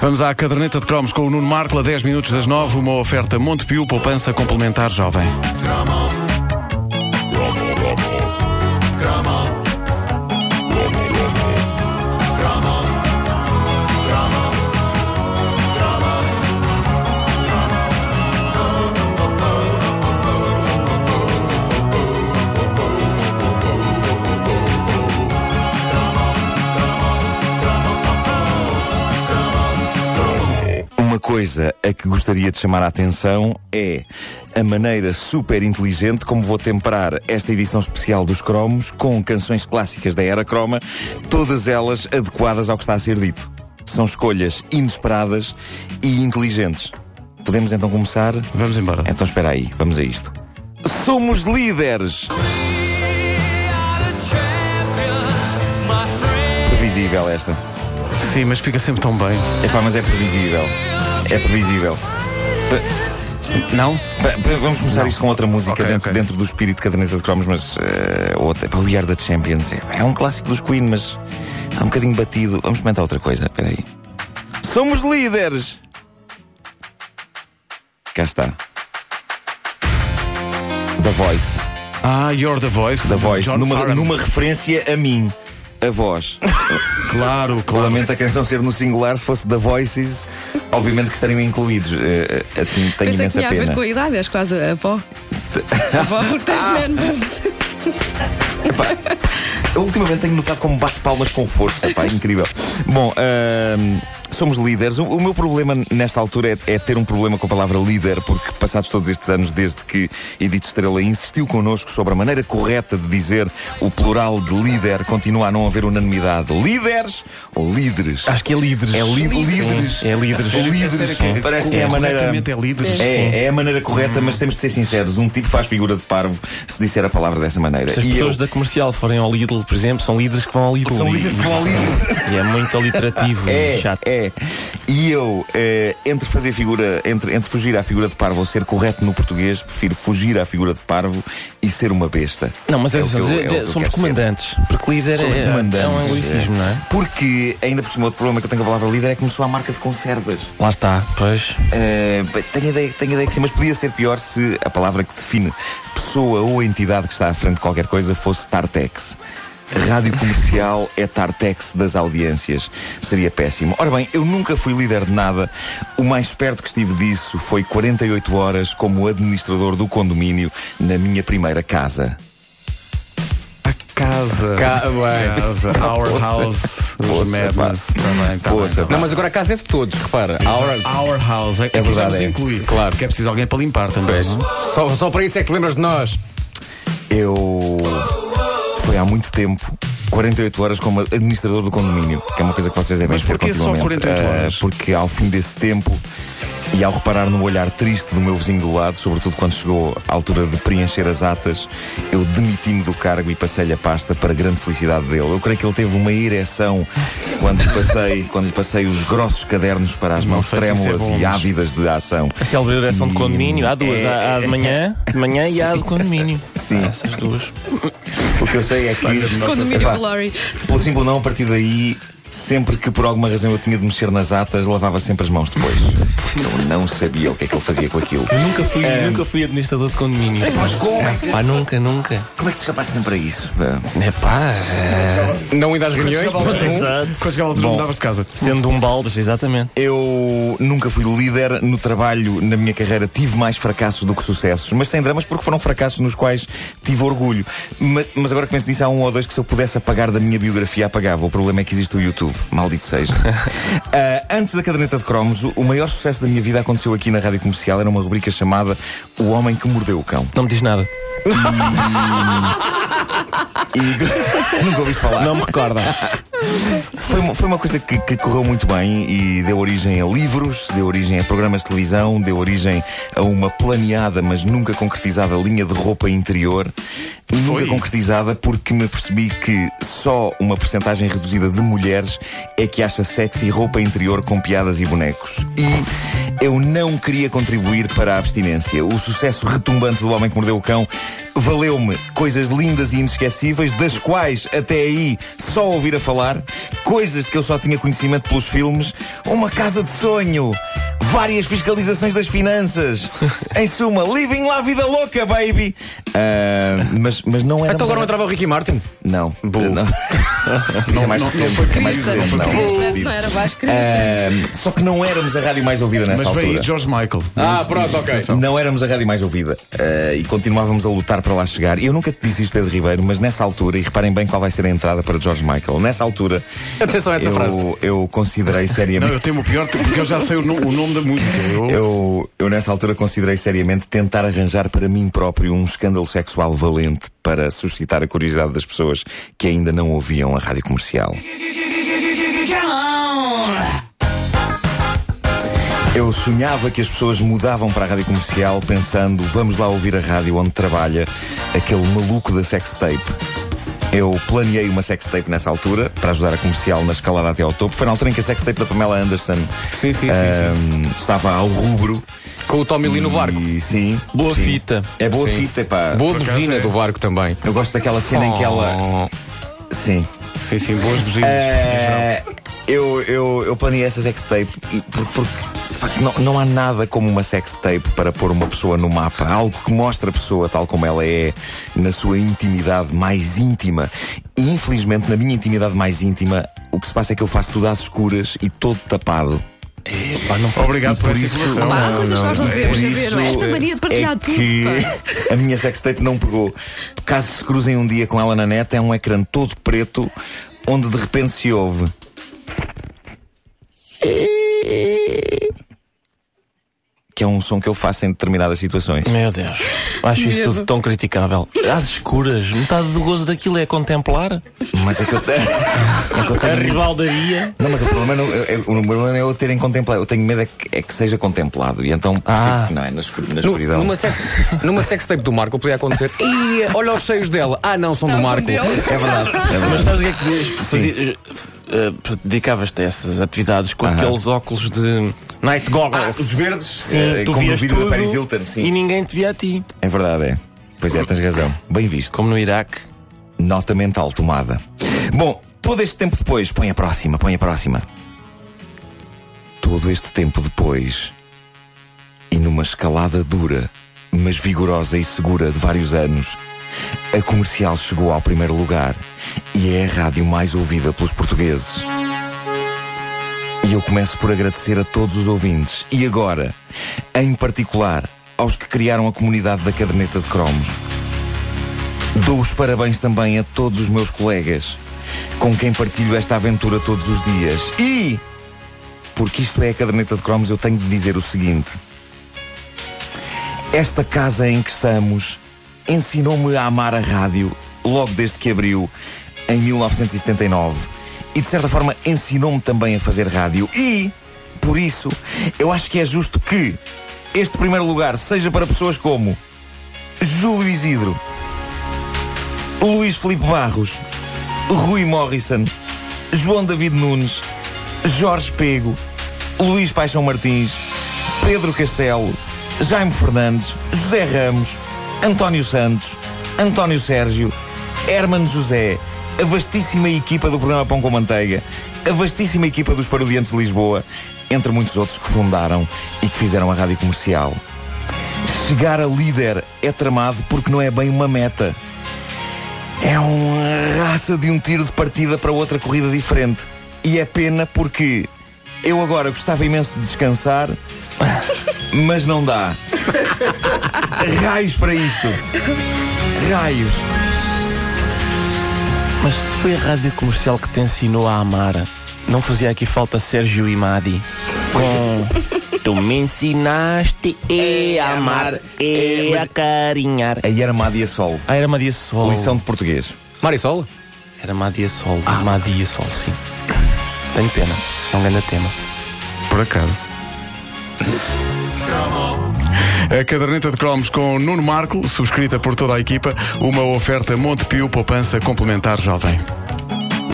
Vamos à caderneta de cromos com o Nuno Marco, a 10 minutos das 9, uma oferta Montepio, poupança complementar jovem. Coisa a que gostaria de chamar a atenção é a maneira super inteligente como vou temperar esta edição especial dos cromos com canções clássicas da era croma, todas elas adequadas ao que está a ser dito. São escolhas inesperadas e inteligentes. Podemos então começar? Vamos embora. Então espera aí, vamos a isto. Somos líderes! Previsível esta. Sim, mas fica sempre tão bem. Epá, mas é previsível. É previsível. Não? Ba- ba- Vamos começar isto com outra música Ok, dentro, ok. dentro do espírito de caderneta de cromos, mas eh, outra. Para o We Are the Champions. É um clássico dos Queen, mas está um bocadinho batido. Vamos comentar outra coisa. Espera aí. Somos líderes! Cá está. The Voice. Ah, You're the Voice. The Voice. John Numa, numa referência a mim. A voz. Claro, claro. Lamento a canção ser no singular, se fosse The Voices, obviamente que estariam incluídos. Eh, eh, assim, tenho que imensa tinha a ver com a idade, és quase a avó. A avó porque tens menos. Eu ultimamente tenho notado como bate palmas com força, pá, é incrível. Bom, ahm, somos líderes. O, o meu problema nesta altura é, é ter um problema com a palavra líder, porque passados todos estes anos, desde que Edith Estrela insistiu connosco sobre a maneira correta de dizer o plural de líder, continua a não haver unanimidade. Líderes ou líderes? Acho que é líderes. É li- líderes. É líderes. É sério que- Parece que é a maneira. É líderes. É, é a maneira correta, mas temos de ser sinceros. Um tipo faz figura de parvo se disser a palavra dessa maneira. Se as E pessoas eu- da comercial forem ao Lidl, por exemplo, são líderes que vão ao Lidl. São líderes que vão ao Lidl. E é muito alliterativo É, chato. é. E eu, eh, entre fazer figura, entre, entre fugir à figura de parvo ou ser correto no português, prefiro fugir à figura de parvo e ser uma besta. Não, mas É é, o que eu- é somos comandantes. Porque líder Somos é, comandantes, é um anglicismo, é. não é? Porque, ainda por cima, outro problema que eu tenho com a palavra líder é que começou a marca de conservas. Lá está, pois. Bem, tenho, ideia, tenho a ideia que sim, mas podia ser pior se a palavra que define pessoa ou entidade que está à frente de qualquer coisa fosse Tartex. Rádio comercial é Tartex das audiências. Seria péssimo. Ora bem, eu nunca fui líder de nada. O mais perto que estive disso foi 48 horas como administrador do condomínio na minha primeira casa. A casa. Ca- bem. Casa. Our House. Poça, Madness. Também, tá Poça, bem, tá Não, mas agora a casa é de todos, repara. Bem. Our House. É, é verdade, é. incluir. Claro. Porque é preciso alguém para limpar também. não? Só, só para isso é que lembras de nós. Eu. Foi há muito tempo. 48 horas como administrador do condomínio, que é uma coisa que vocês devem Mas ser porquê só continuamente. 48 Ah, horas? porque ao fim desse tempo e ao reparar no olhar triste do meu vizinho do lado, sobretudo quando chegou à altura de preencher as atas, eu demiti-me do cargo e passei-lhe a pasta para grande felicidade dele. Eu creio que ele teve uma ereção quando lhe passei, quando lhe passei os grossos cadernos para as mãos é trêmulas bom, e ávidas de ação. A célebre direção de E- condomínio. Há duas. é- há, há de manhã, de manhã e há de condomínio. Sim. Há essas duas. O que eu sei é que. Condomínio Epá, Glory. Pelo simples não, a partir daí, sempre que por alguma razão eu tinha de mexer nas atas, lavava sempre as mãos depois. Eu não sabia o que é que ele fazia com aquilo. Eu nunca fui, nunca fui administrador de condomínio. Mas como é que, Pá, nunca, nunca. como é que te escapaste sempre a isso? É pá, Não ir às reuniões? Quando chegava a altura, mudavas de casa. Sendo um baldes, exatamente. Eu nunca fui líder no trabalho, na minha carreira, tive mais fracassos do que sucessos, mas sem dramas porque foram fracassos nos quais tive orgulho. Mas, mas agora que penso nisso, há um ou dois que se eu pudesse apagar da minha biografia, apagava. O problema é que existe o YouTube. Maldito seja. Ah, antes da caderneta de cromos, o- o maior sucesso da minha vida aconteceu aqui na rádio comercial. Era uma rubrica chamada O Homem que Mordeu o Cão. Não me diz nada. E nunca ouvi falar. Não me recorda. Foi uma, foi uma coisa que, que correu muito bem e deu origem a livros, deu origem a programas de televisão, deu origem a uma planeada, mas nunca concretizada linha de roupa interior. Nunca concretizada porque me percebi que só uma porcentagem reduzida de mulheres é que acha sexy roupa interior com piadas e bonecos. E eu não queria contribuir para a abstinência. O sucesso retumbante do Homem que Mordeu o Cão valeu-me coisas lindas e inesquecíveis, das quais até aí só ouvir a falar, coisas que eu só tinha conhecimento pelos filmes, uma casa de sonho. Várias fiscalizações das finanças. em suma, living lá a vida louca, baby! Ah, mas, mas não era. Então agora não entrava o Ricky Martin? Não. Não. Isso é mais não- não foi é mais Crista, recente, não. Crista, não era Vasco Crista. Ah, só que não éramos a rádio mais ouvida nessa Mas vem altura. aí George Michael. Ah, pronto, ok. Não éramos a rádio mais ouvida ah, e continuávamos a lutar para lá chegar. E eu nunca te disse isto, Pedro Ribeiro, mas nessa altura, e reparem bem qual vai ser a entrada para George Michael, nessa altura Atenção a essa frase. eu, eu considerei Não, seriamente. eu temo o pior porque eu já sei o, o nome da música. Eu, Eu, eu nessa altura considerei seriamente tentar arranjar para mim próprio um escândalo sexual valente para suscitar a curiosidade das pessoas que ainda não ouviam a rádio comercial. Eu sonhava que as pessoas mudavam para a rádio comercial pensando vamos lá ouvir a rádio onde trabalha aquele maluco da sextape. Eu planeei uma sextape nessa altura para ajudar a comercial na escalada até ao topo. Foi na altura em que a sextape da Pamela Anderson Sim, sim, sim, sim. ahm, estava ao rubro. Com o Tommy Lee no barco. E, sim. Boa sim. fita. É boa Sim. fita, pá. Boa buzina é. do barco também. Eu gosto daquela cena em que ela. Oh. Sim. Sim, sim, boas buzinas. Eh, eu, eu, eu planeei essa sextape por- porque de facto, não, não há nada como uma sextape para pôr uma pessoa no mapa. Algo que mostra a pessoa tal como ela é, na sua intimidade mais íntima. E infelizmente, na minha intimidade mais íntima, o que se passa é que eu faço tudo às escuras e todo tapado. Não pode Obrigado por por isso-. Pá, há coisas que nós não queremos saber, não é? Esta mania de partilhar é tudo. pá. a minha sextape não pegou. Caso se cruzem um dia com ela na net, é um ecrã todo preto onde de repente se ouve. Que é um som que eu faço em determinadas situações. Meu Deus, acho isso tudo tão criticável. Às escuras, metade do gozo daquilo é contemplar Mas é que eu, te... é que eu a tenho. rivaldaria. Não, mas o problema não é, é- o problema não é eu terem contemplado. Eu tenho medo é que, é que seja contemplado. E então, Ah. não é? Na, escur- na escuridão. numa, sex, numa sextape do Marco podia acontecer. E olha os seios dela. Ah, não, são Não, do Marco. É verdade. É Mas verdade. sabes o que é que dizias? Eh, Dedicavas-te a essas atividades com Aham. aqueles óculos de night Ah, goggles. os verdes, Sim, eh, tu como no vias vídeo da Paris Hilton, sim. E ninguém te via a ti. É verdade, é. Pois é, tens razão. Bem visto. Como no Iraque. Nota mental tomada. Bom, todo este tempo depois, põe a próxima, põe a próxima. Todo este tempo depois, e numa escalada dura, mas vigorosa e segura de vários anos, a comercial chegou ao primeiro lugar e é a rádio mais ouvida pelos portugueses. E eu começo por agradecer a todos os ouvintes e agora, em particular, aos que criaram a comunidade da caderneta de cromos. Dou os parabéns também a todos os meus colegas com quem partilho esta aventura todos os dias. E, porque isto é a caderneta de cromos, eu tenho de dizer o seguinte: esta casa em que estamos ensinou-me a amar a rádio logo desde que abriu em 1979 e, de certa forma, ensinou-me também a fazer rádio. E, por isso, eu acho que é justo que este primeiro lugar seja para pessoas como Júlio Isidro. Luís Filipe Barros, Rui Morrison, João David Nunes, Jorge Pego, Luís Paixão Martins, Pedro Castelo, Jaime Fernandes, José Ramos, António Santos, António Sérgio, Hermano José, a vastíssima equipa do programa Pão com Manteiga, a vastíssima equipa dos Parodiantes de Lisboa, entre muitos outros que fundaram e que fizeram a rádio comercial. Chegar a líder é tramado porque não é bem uma meta. É uma raça de um tiro de partida para outra corrida diferente. E é pena porque eu agora gostava imenso de descansar, mas não dá. Raios para isto. Raios. Mas se foi a rádio comercial que te ensinou a amar, não fazia aqui falta Sérgio e Madi? Com. Tu me ensinaste a amar e a carinhar. Aí era Madia Sol. Ah, era Madia Sol. Lição de português. Marisol? Era Madia Sol. Madia Sol, sim. Tenho pena. É um grande tema. Por acaso. A caderneta de cromos com Nuno Marco, subscrita por toda a equipa, uma oferta Montepio Poupança Complementar Jovem.